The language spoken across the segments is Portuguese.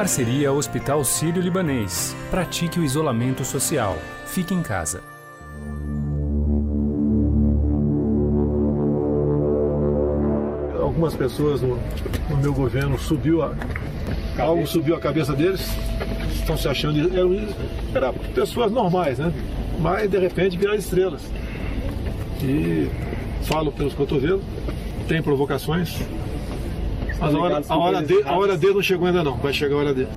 Parceria Hospital Sírio-Libanês. Pratique o isolamento social. Fique em casa. Algumas pessoas no, no meu governo subiu a, algo subiu a cabeça deles, estão se achando eram, pessoas normais, né? Mas de repente viraram estrelas. E falo pelos cotovelos, tem provocações, mas a hora, a, hora de, a hora dele não chegou ainda não, vai chegar a hora dele.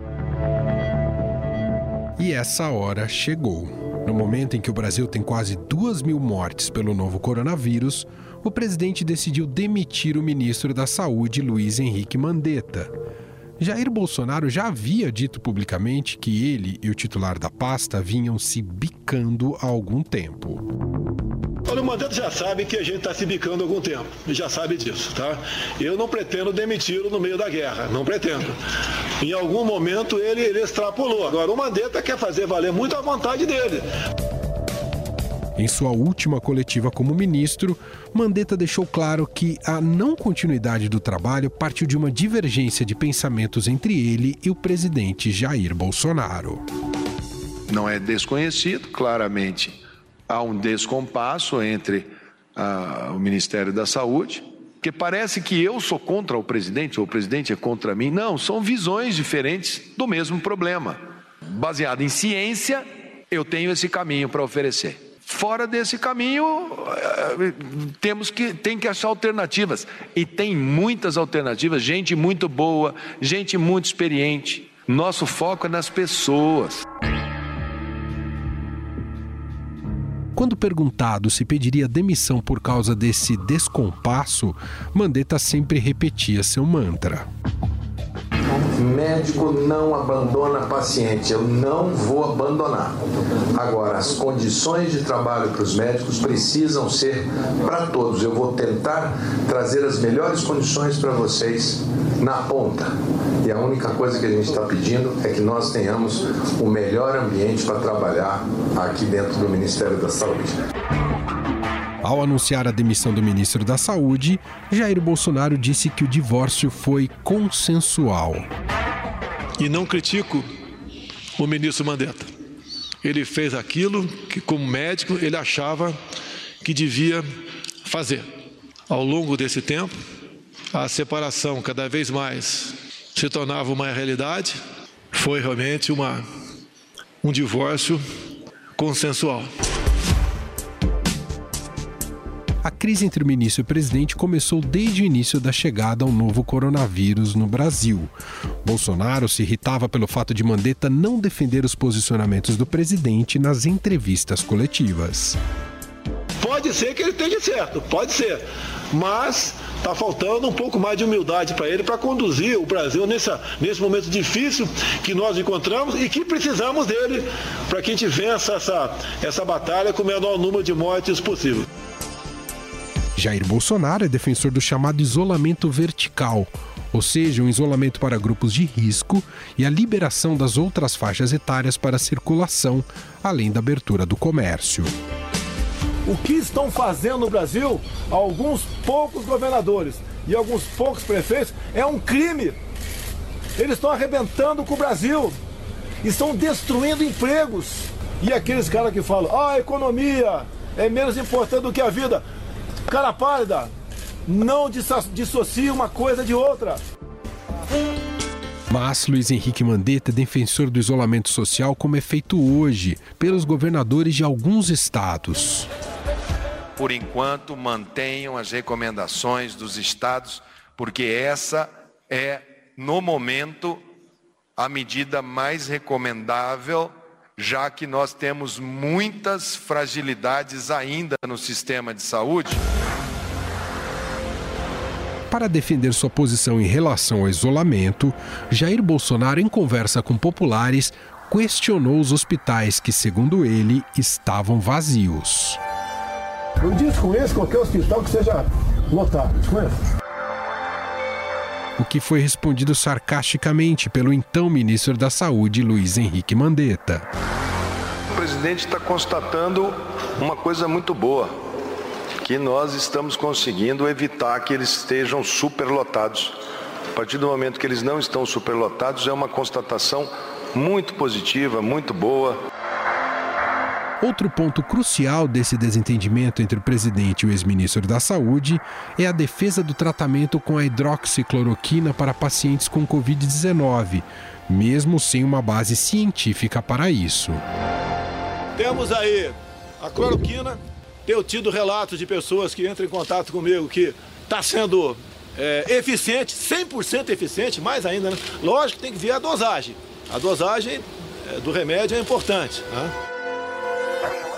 E essa hora chegou. No momento em que o Brasil tem quase duas mil mortes pelo novo coronavírus, o presidente decidiu demitir o ministro da Saúde, Luiz Henrique Mandetta. Jair Bolsonaro já havia dito publicamente que ele e o titular da pasta vinham se bicando há algum tempo. Olha, o Mandetta já sabe que a gente está se bicando há algum tempo. Ele já sabe disso, tá? Eu não pretendo demiti-lo no meio da guerra. Não pretendo. Em algum momento ele, ele extrapolou. Agora, o Mandetta quer fazer valer muito a vontade dele. Em sua última coletiva como ministro, Mandetta deixou claro que a não continuidade do trabalho partiu de uma divergência de pensamentos entre ele e o presidente Jair Bolsonaro. Não é desconhecido, claramente há um descompasso entre ah, o Ministério da Saúde, que parece que eu sou contra o presidente ou o presidente é contra mim. Não, são visões diferentes do mesmo problema. Baseado em ciência, eu tenho esse caminho para oferecer. Fora desse caminho, eh, temos que tem que achar alternativas e tem muitas alternativas, gente muito boa, gente muito experiente. Nosso foco é nas pessoas. Quando perguntado se pediria demissão por causa desse descompasso, Mandetta sempre repetia seu mantra. Médico não abandona paciente, eu não vou abandonar. Agora, as condições de trabalho para os médicos precisam ser para todos. Eu vou tentar trazer as melhores condições para vocês na ponta. E a única coisa que a gente está pedindo é que nós tenhamos o melhor ambiente para trabalhar aqui dentro do Ministério da Saúde. Ao anunciar a demissão do ministro da Saúde, Jair Bolsonaro disse que o divórcio foi consensual. E não critico o ministro Mandetta. Ele fez aquilo que, como médico, ele achava que devia fazer. Ao longo desse tempo, a separação cada vez mais se tornava uma realidade. Foi realmente uma, um divórcio consensual. A crise entre o ministro e o presidente começou desde o início da chegada ao novo coronavírus no Brasil. Bolsonaro se irritava pelo fato de Mandetta não defender os posicionamentos do presidente nas entrevistas coletivas. Pode ser que ele esteja certo, pode ser. Mas está faltando um pouco mais de humildade para ele para conduzir o Brasil nessa, nesse momento difícil que nós encontramos e que precisamos dele para que a gente vença essa, essa batalha com o menor número de mortes possível. Jair Bolsonaro é defensor do chamado isolamento vertical, ou seja, um isolamento para grupos de risco e a liberação das outras faixas etárias para circulação, além da abertura do comércio. O que estão fazendo no Brasil alguns poucos governadores e alguns poucos prefeitos é um crime. Eles estão arrebentando com o Brasil, estão destruindo empregos. E aqueles caras que falam, ah, a economia é menos importante do que a vida. Cara pálida, não dissocie uma coisa de outra. Mas Luiz Henrique Mandetta é defensor do isolamento social como é feito hoje pelos governadores de alguns estados. Por enquanto, mantenham as recomendações dos estados, porque essa é, no momento, a medida mais recomendável já que nós temos muitas fragilidades ainda no sistema de saúde. Para defender sua posição em relação ao isolamento, Jair Bolsonaro, em conversa com populares, questionou os hospitais que, segundo ele, estavam vazios. Eu desconheço qualquer hospital que seja lotado, desconheço o que foi respondido sarcasticamente pelo então ministro da Saúde, Luiz Henrique Mandetta. O presidente está constatando uma coisa muito boa, que nós estamos conseguindo evitar que eles estejam superlotados A partir do momento que eles não estão superlotados, é uma constatação muito positiva, muito boa. Outro ponto crucial desse desentendimento entre o presidente e o ex-ministro da Saúde é a defesa do tratamento com a hidroxicloroquina para pacientes com Covid-19, mesmo sem uma base científica para isso. Temos aí a cloroquina, tenho tido relatos de pessoas que entram em contato comigo que está sendo é, eficiente, 100% eficiente, mais ainda, né? Lógico que tem que ver a dosagem. A dosagem é, do remédio é importante. Né?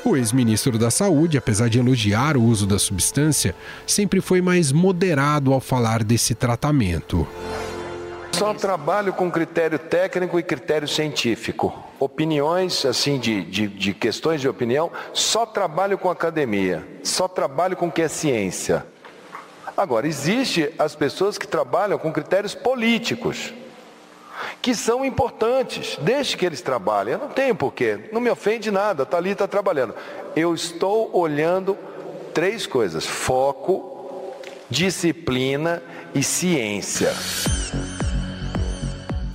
O ex-ministro da Saúde, apesar de elogiar o uso da substância, sempre foi mais moderado ao falar desse tratamento. Só trabalho com critério técnico e critério científico. Opiniões, assim, de, de, de, questões de opinião, só trabalho com academia, só trabalho com o que é ciência. Agora, existe as pessoas que trabalham com critérios políticos que são importantes, desde que eles trabalhem. Eu não tenho porquê, não me ofende nada, está ali, está trabalhando. Eu estou olhando três coisas: foco, disciplina e ciência.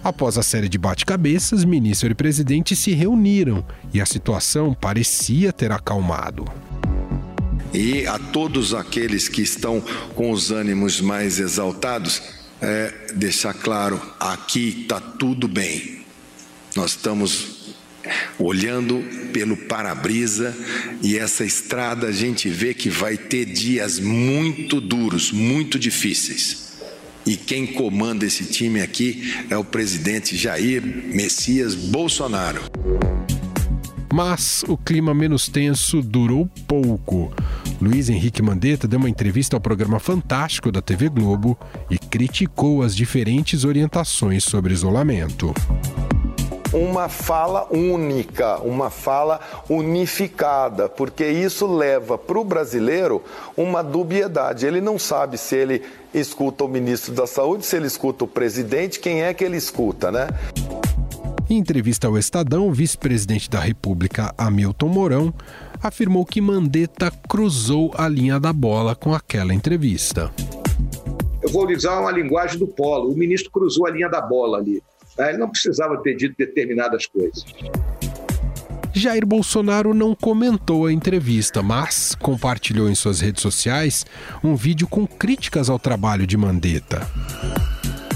Após a série de bate-cabeças, ministro e presidente se reuniram e a situação parecia ter acalmado. E a todos aqueles que estão com os ânimos mais exaltados, é, deixar claro: aqui está tudo bem. Nós estamos olhando pelo para-brisa e essa estrada a gente vê que vai ter dias muito duros, muito difíceis. E quem comanda esse time aqui é o presidente Jair Messias Bolsonaro. Mas o clima menos tenso durou pouco. Luiz Henrique Mandetta deu uma entrevista ao programa Fantástico da TV Globo e criticou as diferentes orientações sobre isolamento uma fala única, uma fala unificada, porque isso leva para o brasileiro uma dubiedade. Ele não sabe se ele escuta o ministro da Saúde, se ele escuta o presidente, quem é que ele escuta, né? Em entrevista ao Estadão, o vice-presidente da República, Hamilton Mourão, afirmou que Mandetta cruzou a linha da bola com aquela entrevista. Eu vou usar uma linguagem do polo. O ministro cruzou a linha da bola ali. Ele não precisava ter dito determinadas coisas. Jair Bolsonaro não comentou a entrevista, mas compartilhou em suas redes sociais um vídeo com críticas ao trabalho de Mandetta.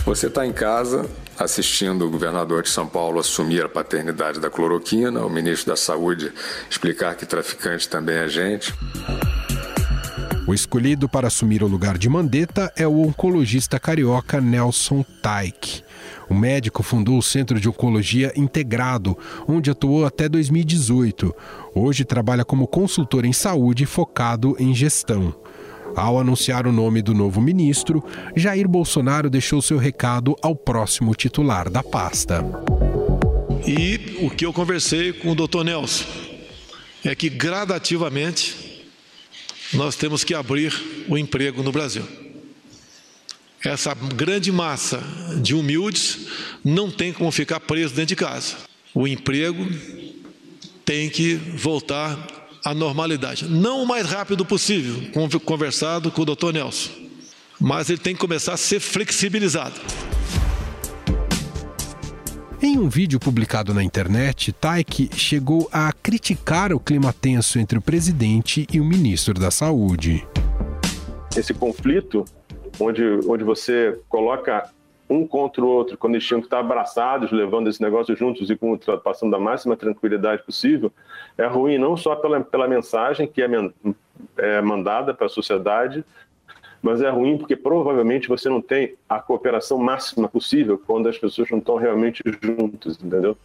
Você está em casa, assistindo o governador de São Paulo assumir a paternidade da cloroquina, o ministro da Saúde explicar que traficante também é gente. O escolhido para assumir o lugar de Mandetta é o oncologista carioca Nelson Taik. O médico fundou o Centro de Oncologia Integrado, onde atuou até 2018. Hoje trabalha como consultor em saúde focado em gestão. Ao anunciar o nome do novo ministro, Jair Bolsonaro deixou seu recado ao próximo titular da pasta. E o que eu conversei com o doutor Nelson é que gradativamente nós temos que abrir o emprego no Brasil. Essa grande massa de humildes não tem como ficar preso dentro de casa. O emprego tem que voltar a normalidade. Não o mais rápido possível, conversado com o doutor Nelson, mas ele tem que começar a ser flexibilizado. Em um vídeo publicado na internet, Taik chegou a criticar o clima tenso entre o presidente e o ministro da Saúde. Esse conflito, onde, onde você coloca um contra o outro, quando eles tinham que estar abraçados, levando esse negócio juntos e com, passando da máxima tranquilidade possível, é ruim não só pela, pela mensagem que é, é mandada para a sociedade, mas é ruim porque provavelmente você não tem a cooperação máxima possível quando as pessoas não estão realmente juntas, entendeu?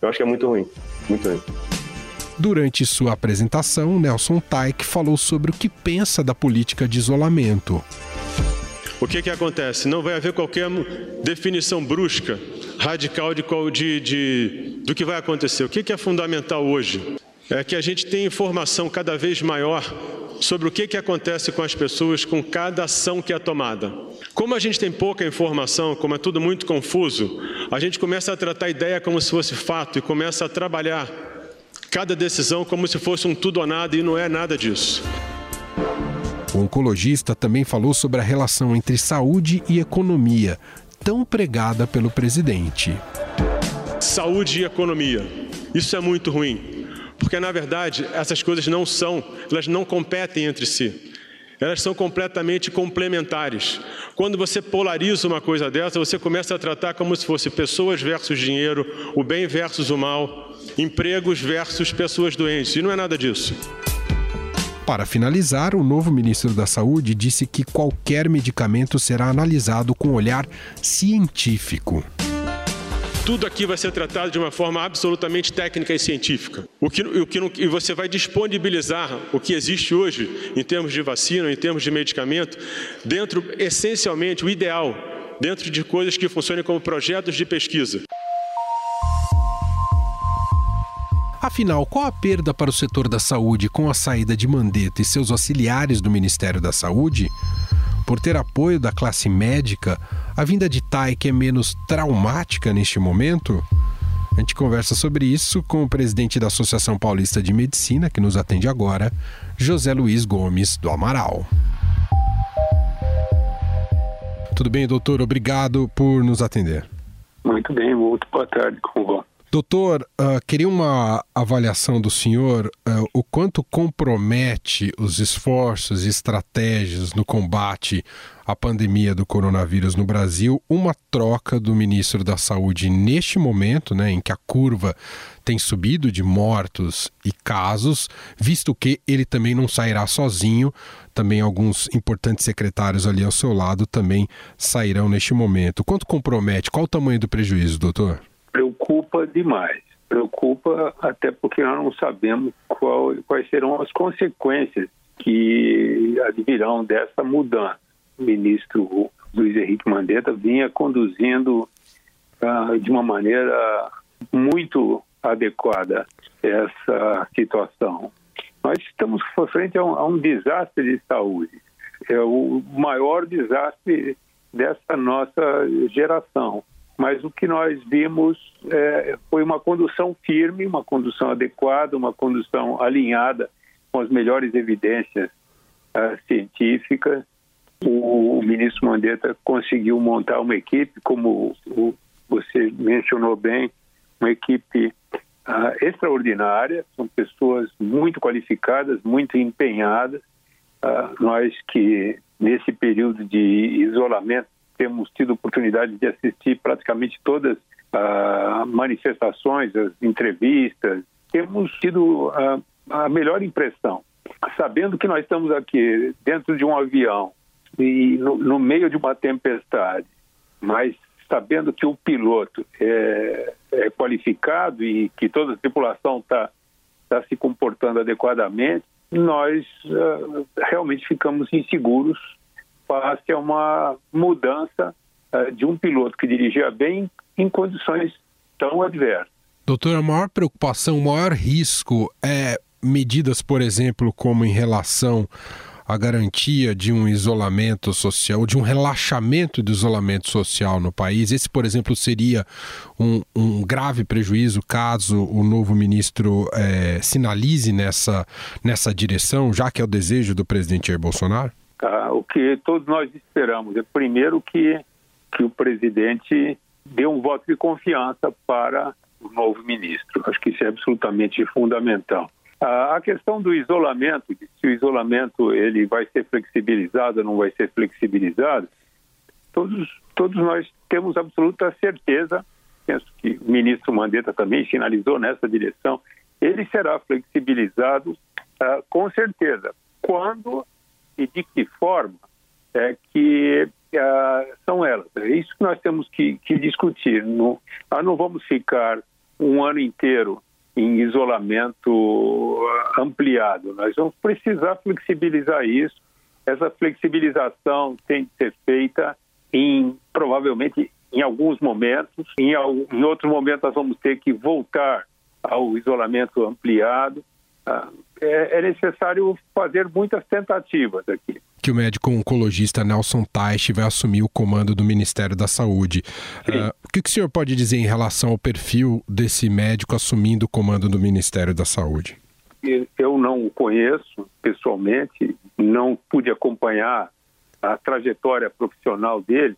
Eu acho que é muito ruim, muito ruim. Durante sua apresentação, Nelson Taik falou sobre o que pensa da política de isolamento. O que, que acontece? Não vai haver qualquer definição brusca, radical de, de, de do que vai acontecer. O que, que é fundamental hoje? É que a gente tenha informação cada vez maior sobre o que, que acontece com as pessoas com cada ação que é tomada. Como a gente tem pouca informação, como é tudo muito confuso, a gente começa a tratar a ideia como se fosse fato e começa a trabalhar cada decisão como se fosse um tudo ou nada e não é nada disso. O oncologista também falou sobre a relação entre saúde e economia. tão pregada pelo presidente. Saúde e economia. Isso é muito ruim, porque na verdade essas coisas não são, elas não competem entre si. Elas são completamente complementares. Quando você polariza uma coisa dessa, você começa a tratar como se fosse pessoas versus dinheiro, o bem versus o mal, empregos versus pessoas doentes. E não é nada disso. Para finalizar, o novo ministro da Saúde disse que qualquer medicamento será analisado com olhar científico. Tudo aqui vai ser tratado de uma forma absolutamente técnica e científica. O que, o que, e você vai disponibilizar o que existe hoje em termos de vacina, em termos de medicamento, dentro, essencialmente, o ideal, dentro de coisas que funcionem como projetos de pesquisa. Afinal, qual a perda para o setor da saúde com a saída de Mandetta e seus auxiliares do Ministério da Saúde? Por ter apoio da classe médica, a vinda de Taik é menos traumática neste momento? A gente conversa sobre isso com o presidente da Associação Paulista de Medicina, que nos atende agora, José Luiz Gomes do Amaral. Tudo bem, doutor? Obrigado por nos atender. Muito bem, muito boa tarde, como vão? Doutor, uh, queria uma avaliação do senhor uh, o quanto compromete os esforços e estratégias no combate à pandemia do coronavírus no Brasil uma troca do ministro da Saúde neste momento, né, em que a curva tem subido de mortos e casos, visto que ele também não sairá sozinho, também alguns importantes secretários ali ao seu lado também sairão neste momento. Quanto compromete? Qual o tamanho do prejuízo, doutor? Preocupa demais. Preocupa até porque nós não sabemos qual, quais serão as consequências que advirão dessa mudança. O ministro Luiz Henrique Mandetta vinha conduzindo uh, de uma maneira muito adequada essa situação. Nós estamos frente a um, a um desastre de saúde. É o maior desastre dessa nossa geração mas o que nós vimos é, foi uma condução firme, uma condução adequada, uma condução alinhada com as melhores evidências uh, científicas. O, o, ministro Mandetta conseguiu montar uma equipe, como o, você mencionou bem, uma equipe uh, extraordinária, são pessoas muito qualificadas, muito empenhadas. Uh, nós que nesse período de isolamento temos tido oportunidade de assistir praticamente todas as uh, manifestações, as entrevistas, temos tido uh, a melhor impressão, sabendo que nós estamos aqui dentro de um avião e no, no meio de uma tempestade, mas sabendo que o piloto é, é qualificado e que toda a tripulação está tá se comportando adequadamente, nós uh, realmente ficamos inseguros face a uma mudança uh, de um piloto que dirigia bem em condições tão adversas. Doutor, a maior preocupação, o maior risco é medidas, por exemplo, como em relação à garantia de um isolamento social, de um relaxamento do isolamento social no país. Esse, por exemplo, seria um, um grave prejuízo caso o novo ministro é, sinalize nessa, nessa direção, já que é o desejo do presidente Jair Bolsonaro? Tá? O que todos nós esperamos é, primeiro, que, que o presidente dê um voto de confiança para o novo ministro. Acho que isso é absolutamente fundamental. A questão do isolamento, se o isolamento ele vai ser flexibilizado ou não vai ser flexibilizado, todos, todos nós temos absoluta certeza, penso que o ministro Mandetta também sinalizou nessa direção, ele será flexibilizado uh, com certeza, quando e de que forma é que uh, são elas. É isso que nós temos que, que discutir. Não, nós não vamos ficar um ano inteiro em isolamento ah, ampliado. Nós vamos precisar flexibilizar isso. Essa flexibilização tem de ser feita em provavelmente em alguns momentos. Em, em outro momento nós vamos ter que voltar ao isolamento ampliado. É, é necessário fazer muitas tentativas aqui que o médico oncologista Nelson Teich vai assumir o comando do Ministério da Saúde. Uh, o que, que o senhor pode dizer em relação ao perfil desse médico assumindo o comando do Ministério da Saúde? Eu não o conheço pessoalmente, não pude acompanhar a trajetória profissional dele,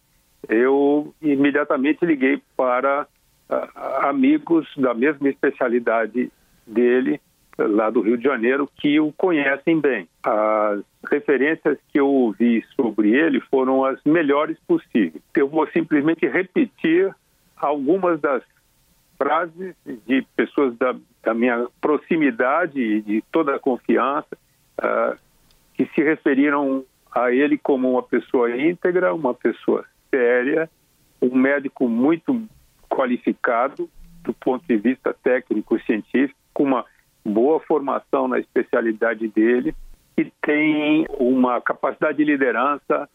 eu imediatamente liguei para uh, amigos da mesma especialidade dele, lá do Rio de Janeiro, que o conhecem bem. As referências que eu ouvi sobre ele foram as melhores possíveis. Eu vou simplesmente repetir algumas das frases de pessoas da, da minha proximidade e de toda a confiança uh, que se referiram a ele como uma pessoa íntegra, uma pessoa séria, um médico muito qualificado do ponto de vista técnico científico, com uma boa formação na especialidade dele e tem uma capacidade de liderança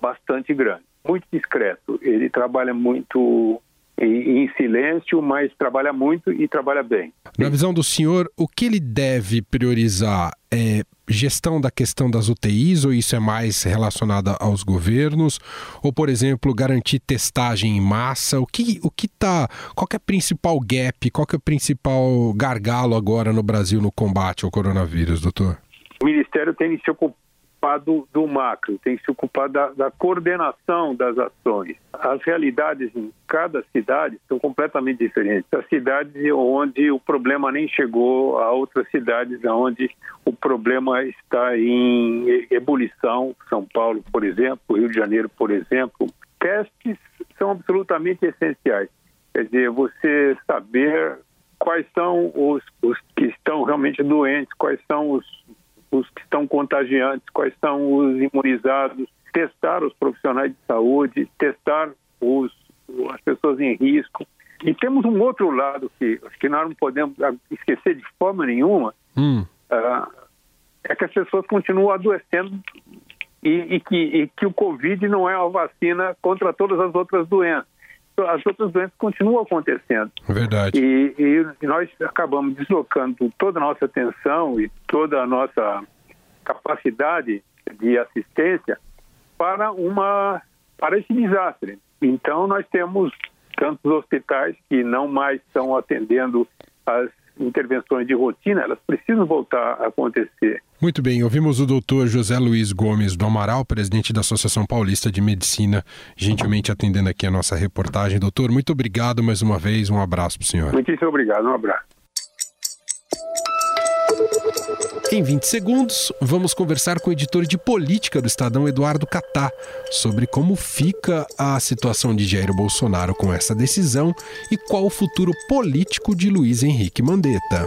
bastante grande. Muito discreto. Ele trabalha muito em, em silêncio, mas trabalha muito e trabalha bem. Na visão do senhor, o que ele deve priorizar é gestão da questão das UTIs ou isso é mais relacionado aos governos? Ou, por exemplo, garantir testagem em massa? O que o que tá, qual que é o principal gap, qual que é o principal gargalo agora no Brasil no combate ao coronavírus, doutor? O Ministério tem se ocupado ocupar do, do macro, tem que se ocupar da, da, coordenação das ações. As realidades em cada cidade são completamente diferentes. As cidades onde o problema nem chegou, a outras cidades onde o problema está em ebulição, São Paulo, por exemplo, Rio de Janeiro, por exemplo. Testes são absolutamente essenciais. Quer dizer, você saber quais são os, os que estão realmente doentes, quais são os os que estão contagiantes, quais são os imunizados, testar os profissionais de saúde, testar os, as pessoas em risco. E temos um outro lado que, que nós não podemos esquecer de forma nenhuma, hum. uh, é que as pessoas continuam adoecendo e, e, que, e que o Covid não é uma vacina contra todas as outras doenças as outras doenças continuam acontecendo. Verdade. E, e, nós acabamos deslocando toda a nossa atenção e toda a nossa capacidade de assistência para uma para esse desastre. Então nós temos tantos hospitais que não mais estão atendendo as intervenções de rotina, elas precisam voltar a acontecer. Muito bem, ouvimos o doutor José Luiz Gomes do Amaral, presidente da Associação Paulista de Medicina, gentilmente atendendo aqui a nossa reportagem. Doutor, muito obrigado mais uma vez, um abraço para o senhor. Muitíssimo obrigado, um abraço. Em 20 segundos, vamos conversar com o editor de política do Estadão, Eduardo Catá, sobre como fica a situação de Jair Bolsonaro com essa decisão e qual o futuro político de Luiz Henrique Mandetta.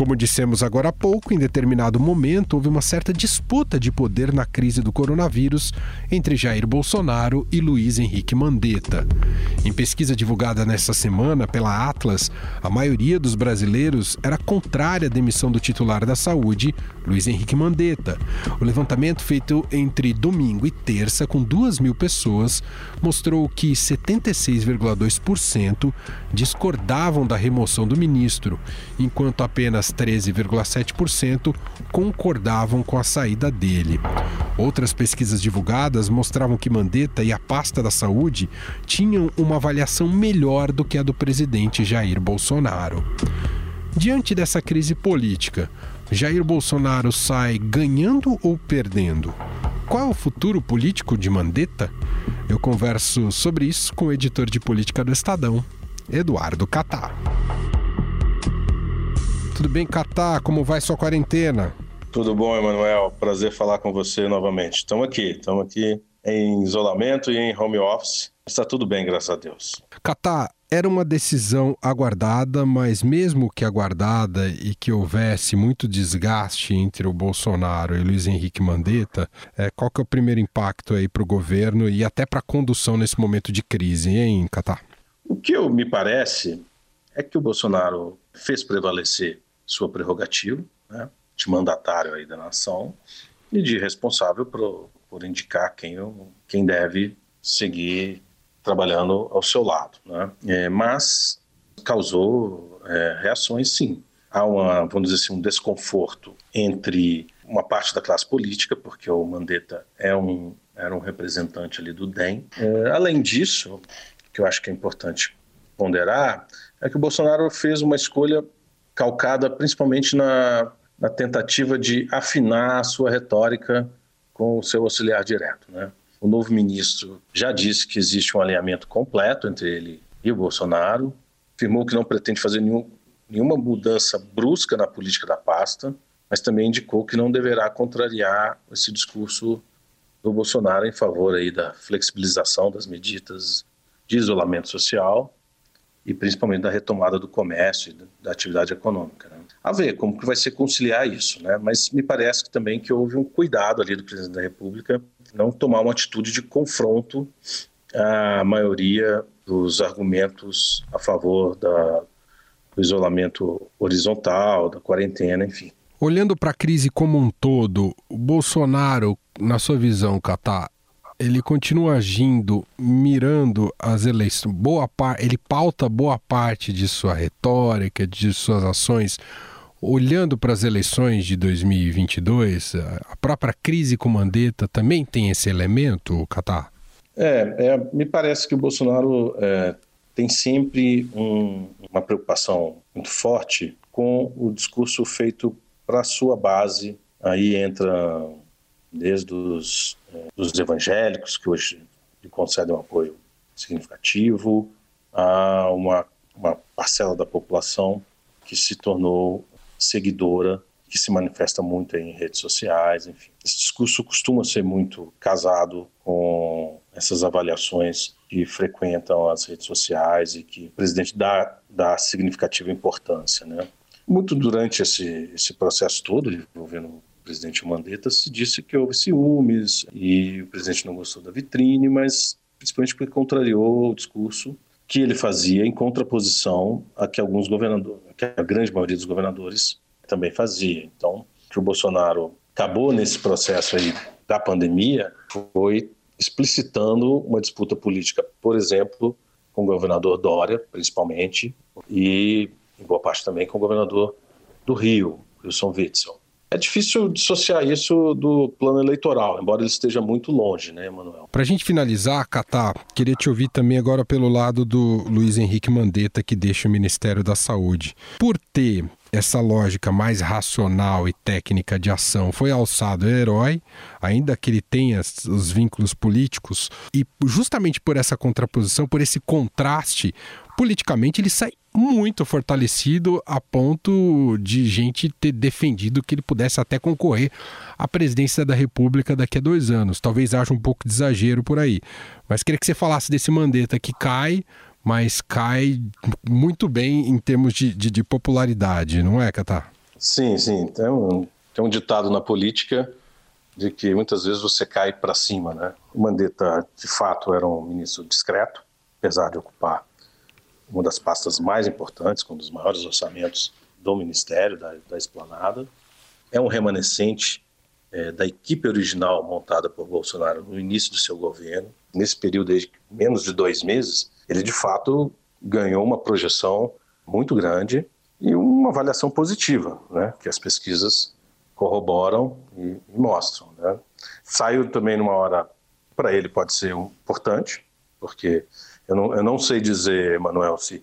Como dissemos agora há pouco, em determinado momento houve uma certa disputa de poder na crise do coronavírus entre Jair Bolsonaro e Luiz Henrique Mandetta. Em pesquisa divulgada nesta semana pela Atlas, a maioria dos brasileiros era contrária à demissão do titular da saúde, Luiz Henrique Mandetta. O levantamento feito entre domingo e terça, com duas mil pessoas, mostrou que 76,2% discordavam da remoção do ministro, enquanto apenas 13,7% concordavam com a saída dele. Outras pesquisas divulgadas mostravam que Mandetta e a pasta da saúde tinham uma avaliação melhor do que a do presidente Jair Bolsonaro. Diante dessa crise política, Jair Bolsonaro sai ganhando ou perdendo? Qual é o futuro político de Mandetta? Eu converso sobre isso com o editor de política do Estadão, Eduardo Catar. Tudo bem, Catar? Como vai sua quarentena? Tudo bom, Emanuel. Prazer falar com você novamente. Estamos aqui, estamos aqui em isolamento e em home office. Está tudo bem, graças a Deus. Catar, era uma decisão aguardada, mas mesmo que aguardada e que houvesse muito desgaste entre o Bolsonaro e Luiz Henrique Mandetta, é, qual que é o primeiro impacto aí para o governo e até para a condução nesse momento de crise, hein, Catar? O que eu, me parece é que o Bolsonaro fez prevalecer sua prerrogativa né, de mandatário aí da nação e de responsável por, por indicar quem, quem deve seguir trabalhando ao seu lado. Né? É, mas causou é, reações, sim. Há uma, vamos dizer assim, um desconforto entre uma parte da classe política, porque o Mandetta é um, era um representante ali do DEM. É, além disso, que eu acho que é importante ponderar, é que o Bolsonaro fez uma escolha calcada principalmente na, na tentativa de afinar a sua retórica com o seu auxiliar direto. Né? O novo ministro já disse que existe um alinhamento completo entre ele e o Bolsonaro, afirmou que não pretende fazer nenhum, nenhuma mudança brusca na política da pasta, mas também indicou que não deverá contrariar esse discurso do Bolsonaro em favor aí da flexibilização das medidas de isolamento social e principalmente da retomada do comércio e da atividade econômica. Né? A ver como que vai ser conciliar isso, né? mas me parece que também que houve um cuidado ali do presidente da República não tomar uma atitude de confronto à maioria dos argumentos a favor da, do isolamento horizontal, da quarentena, enfim. Olhando para a crise como um todo, o Bolsonaro, na sua visão, Catar, ele continua agindo, mirando as eleições. Boa par, ele pauta boa parte de sua retórica, de suas ações, olhando para as eleições de 2022. A própria crise com Mandetta também tem esse elemento, Catar? É, é, me parece que o Bolsonaro é, tem sempre um, uma preocupação muito forte com o discurso feito para a sua base. Aí entra desde os dos evangélicos, que hoje lhe concedem um apoio significativo, a uma, uma parcela da população que se tornou seguidora, que se manifesta muito em redes sociais, enfim. Esse discurso costuma ser muito casado com essas avaliações que frequentam as redes sociais e que o presidente dá, dá significativa importância, né? Muito durante esse, esse processo todo envolvendo presidente Mandetta se disse que houve ciúmes e o presidente não gostou da vitrine, mas principalmente porque contrariou o discurso que ele fazia em contraposição a que alguns governadores, que a grande maioria dos governadores também fazia. Então, que o Bolsonaro acabou nesse processo aí da pandemia foi explicitando uma disputa política, por exemplo, com o governador Dória, principalmente, e em boa parte também com o governador do Rio, Wilson Witzel. É difícil dissociar isso do plano eleitoral, embora ele esteja muito longe, né, Emanuel? Para a gente finalizar, Catá, queria te ouvir também agora pelo lado do Luiz Henrique Mandetta, que deixa o Ministério da Saúde. Por ter essa lógica mais racional e técnica de ação foi alçado herói, ainda que ele tenha os vínculos políticos, e justamente por essa contraposição, por esse contraste, politicamente ele sai muito fortalecido a ponto de gente ter defendido que ele pudesse até concorrer à presidência da República daqui a dois anos. Talvez haja um pouco de exagero por aí. Mas queria que você falasse desse Mandetta que cai, mas cai muito bem em termos de, de, de popularidade, não é, Catar? Sim, sim. Tem um, tem um ditado na política de que muitas vezes você cai para cima, né? O Mandetta, de fato, era um ministro discreto, apesar de ocupar uma das pastas mais importantes, com um dos maiores orçamentos do Ministério, da, da Esplanada. É um remanescente é, da equipe original montada por Bolsonaro no início do seu governo. Nesse período de menos de dois meses, ele de fato ganhou uma projeção muito grande e uma avaliação positiva, né, que as pesquisas corroboram e, e mostram. Né. Saiu também numa hora, para ele pode ser importante, porque eu não, eu não sei dizer, Manuel, se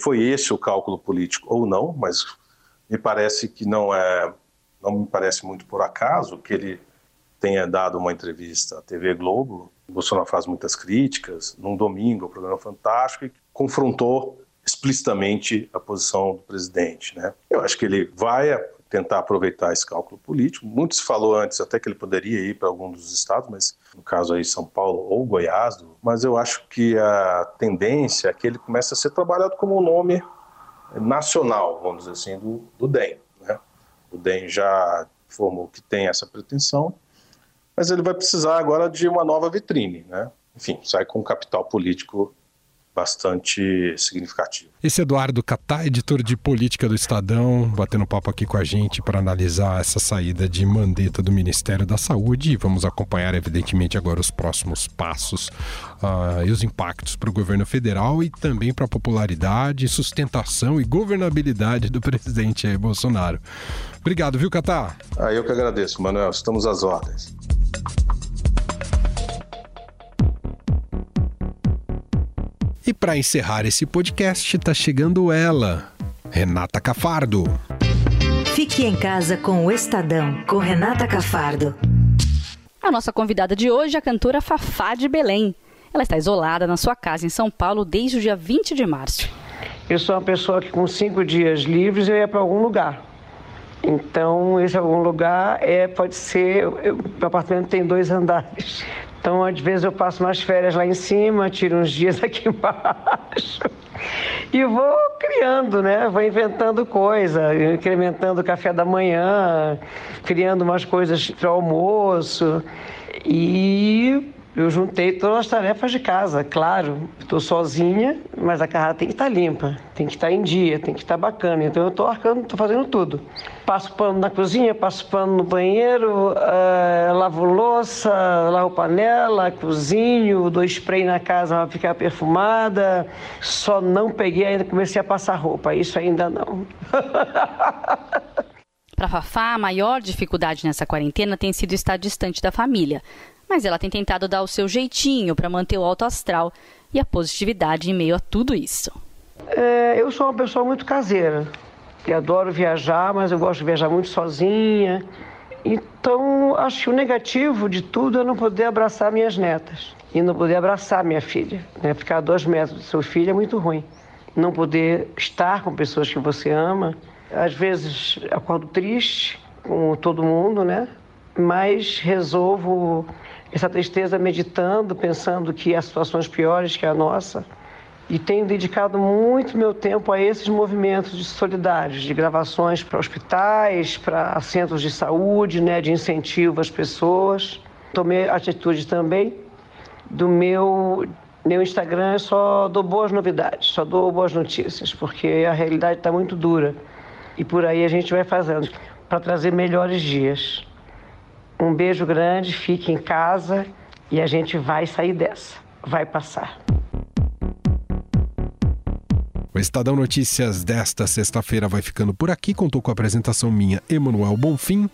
foi esse o cálculo político ou não, mas me parece que não é, não me parece muito por acaso que ele tenha dado uma entrevista à TV Globo. Bolsonaro faz muitas críticas num domingo, o programa Fantástico, e confrontou explicitamente a posição do presidente. Né? Eu acho que ele vai tentar aproveitar esse cálculo político. Muito se falou antes até que ele poderia ir para algum dos estados, mas no caso aí São Paulo ou Goiás, mas eu acho que a tendência é que ele comece a ser trabalhado como um nome nacional, vamos dizer assim, do, do DEM. Né? O DEM já informou que tem essa pretensão, mas ele vai precisar agora de uma nova vitrine. Né? Enfim, sai com capital político bastante significativo. Esse é Eduardo Catá, editor de política do Estadão, batendo papo aqui com a gente para analisar essa saída de mandeta do Ministério da Saúde e vamos acompanhar, evidentemente, agora os próximos passos uh, e os impactos para o governo federal e também para a popularidade, sustentação e governabilidade do presidente Jair Bolsonaro. Obrigado, viu, Catá? Ah, eu que agradeço, Manuel. Estamos às ordens. E para encerrar esse podcast, está chegando ela, Renata Cafardo. Fique em casa com o Estadão, com Renata Cafardo. A nossa convidada de hoje é a cantora Fafá de Belém. Ela está isolada na sua casa em São Paulo desde o dia 20 de março. Eu sou uma pessoa que com cinco dias livres eu ia para algum lugar. Então, esse algum lugar é, pode ser. Eu, meu apartamento tem dois andares. Então, às vezes, eu passo umas férias lá em cima, tiro uns dias aqui embaixo. E vou criando, né? Vou inventando coisa, incrementando o café da manhã, criando umas coisas para almoço. E eu juntei todas as tarefas de casa, claro. Estou sozinha, mas a casa tem que estar tá limpa, tem que estar tá em dia, tem que estar tá bacana. Então eu estou arcando, estou fazendo tudo. Passo pano na cozinha, passo pano no banheiro, uh, lavo louça, lavo panela, cozinho, dou spray na casa para ficar perfumada. Só não peguei ainda, comecei a passar roupa. Isso ainda não. Para Fafá, a maior dificuldade nessa quarentena tem sido estar distante da família mas ela tem tentado dar o seu jeitinho para manter o alto astral e a positividade em meio a tudo isso. É, eu sou uma pessoa muito caseira. Eu adoro viajar, mas eu gosto de viajar muito sozinha. Então, acho que o negativo de tudo é não poder abraçar minhas netas e não poder abraçar minha filha. Né? Ficar a dois metros do seu filho é muito ruim. Não poder estar com pessoas que você ama. Às vezes acordo triste, como todo mundo, né? Mas resolvo essa tristeza meditando, pensando que há situações piores que a nossa. E tenho dedicado muito meu tempo a esses movimentos de solidariedade, de gravações para hospitais, para centros de saúde, né, de incentivo às pessoas. Tomei atitude também do meu meu Instagram eu só dou boas novidades, só dou boas notícias, porque a realidade está muito dura. E por aí a gente vai fazendo para trazer melhores dias. Um beijo grande, fique em casa e a gente vai sair dessa. Vai passar. O Estadão Notícias desta sexta-feira vai ficando por aqui. Contou com a apresentação minha, Emanuel Bonfim,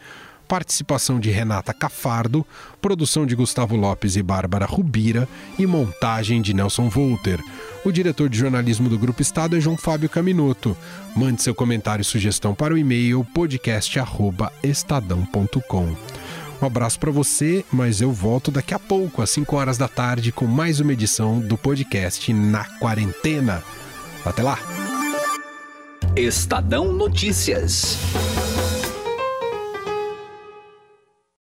participação de Renata Cafardo, produção de Gustavo Lopes e Bárbara Rubira e montagem de Nelson Volter. O diretor de jornalismo do Grupo Estado é João Fábio Caminoto. Mande seu comentário e sugestão para o e-mail podcast@estadão.com. Um abraço para você, mas eu volto daqui a pouco, às 5 horas da tarde, com mais uma edição do podcast Na Quarentena. Até lá! Estadão Notícias.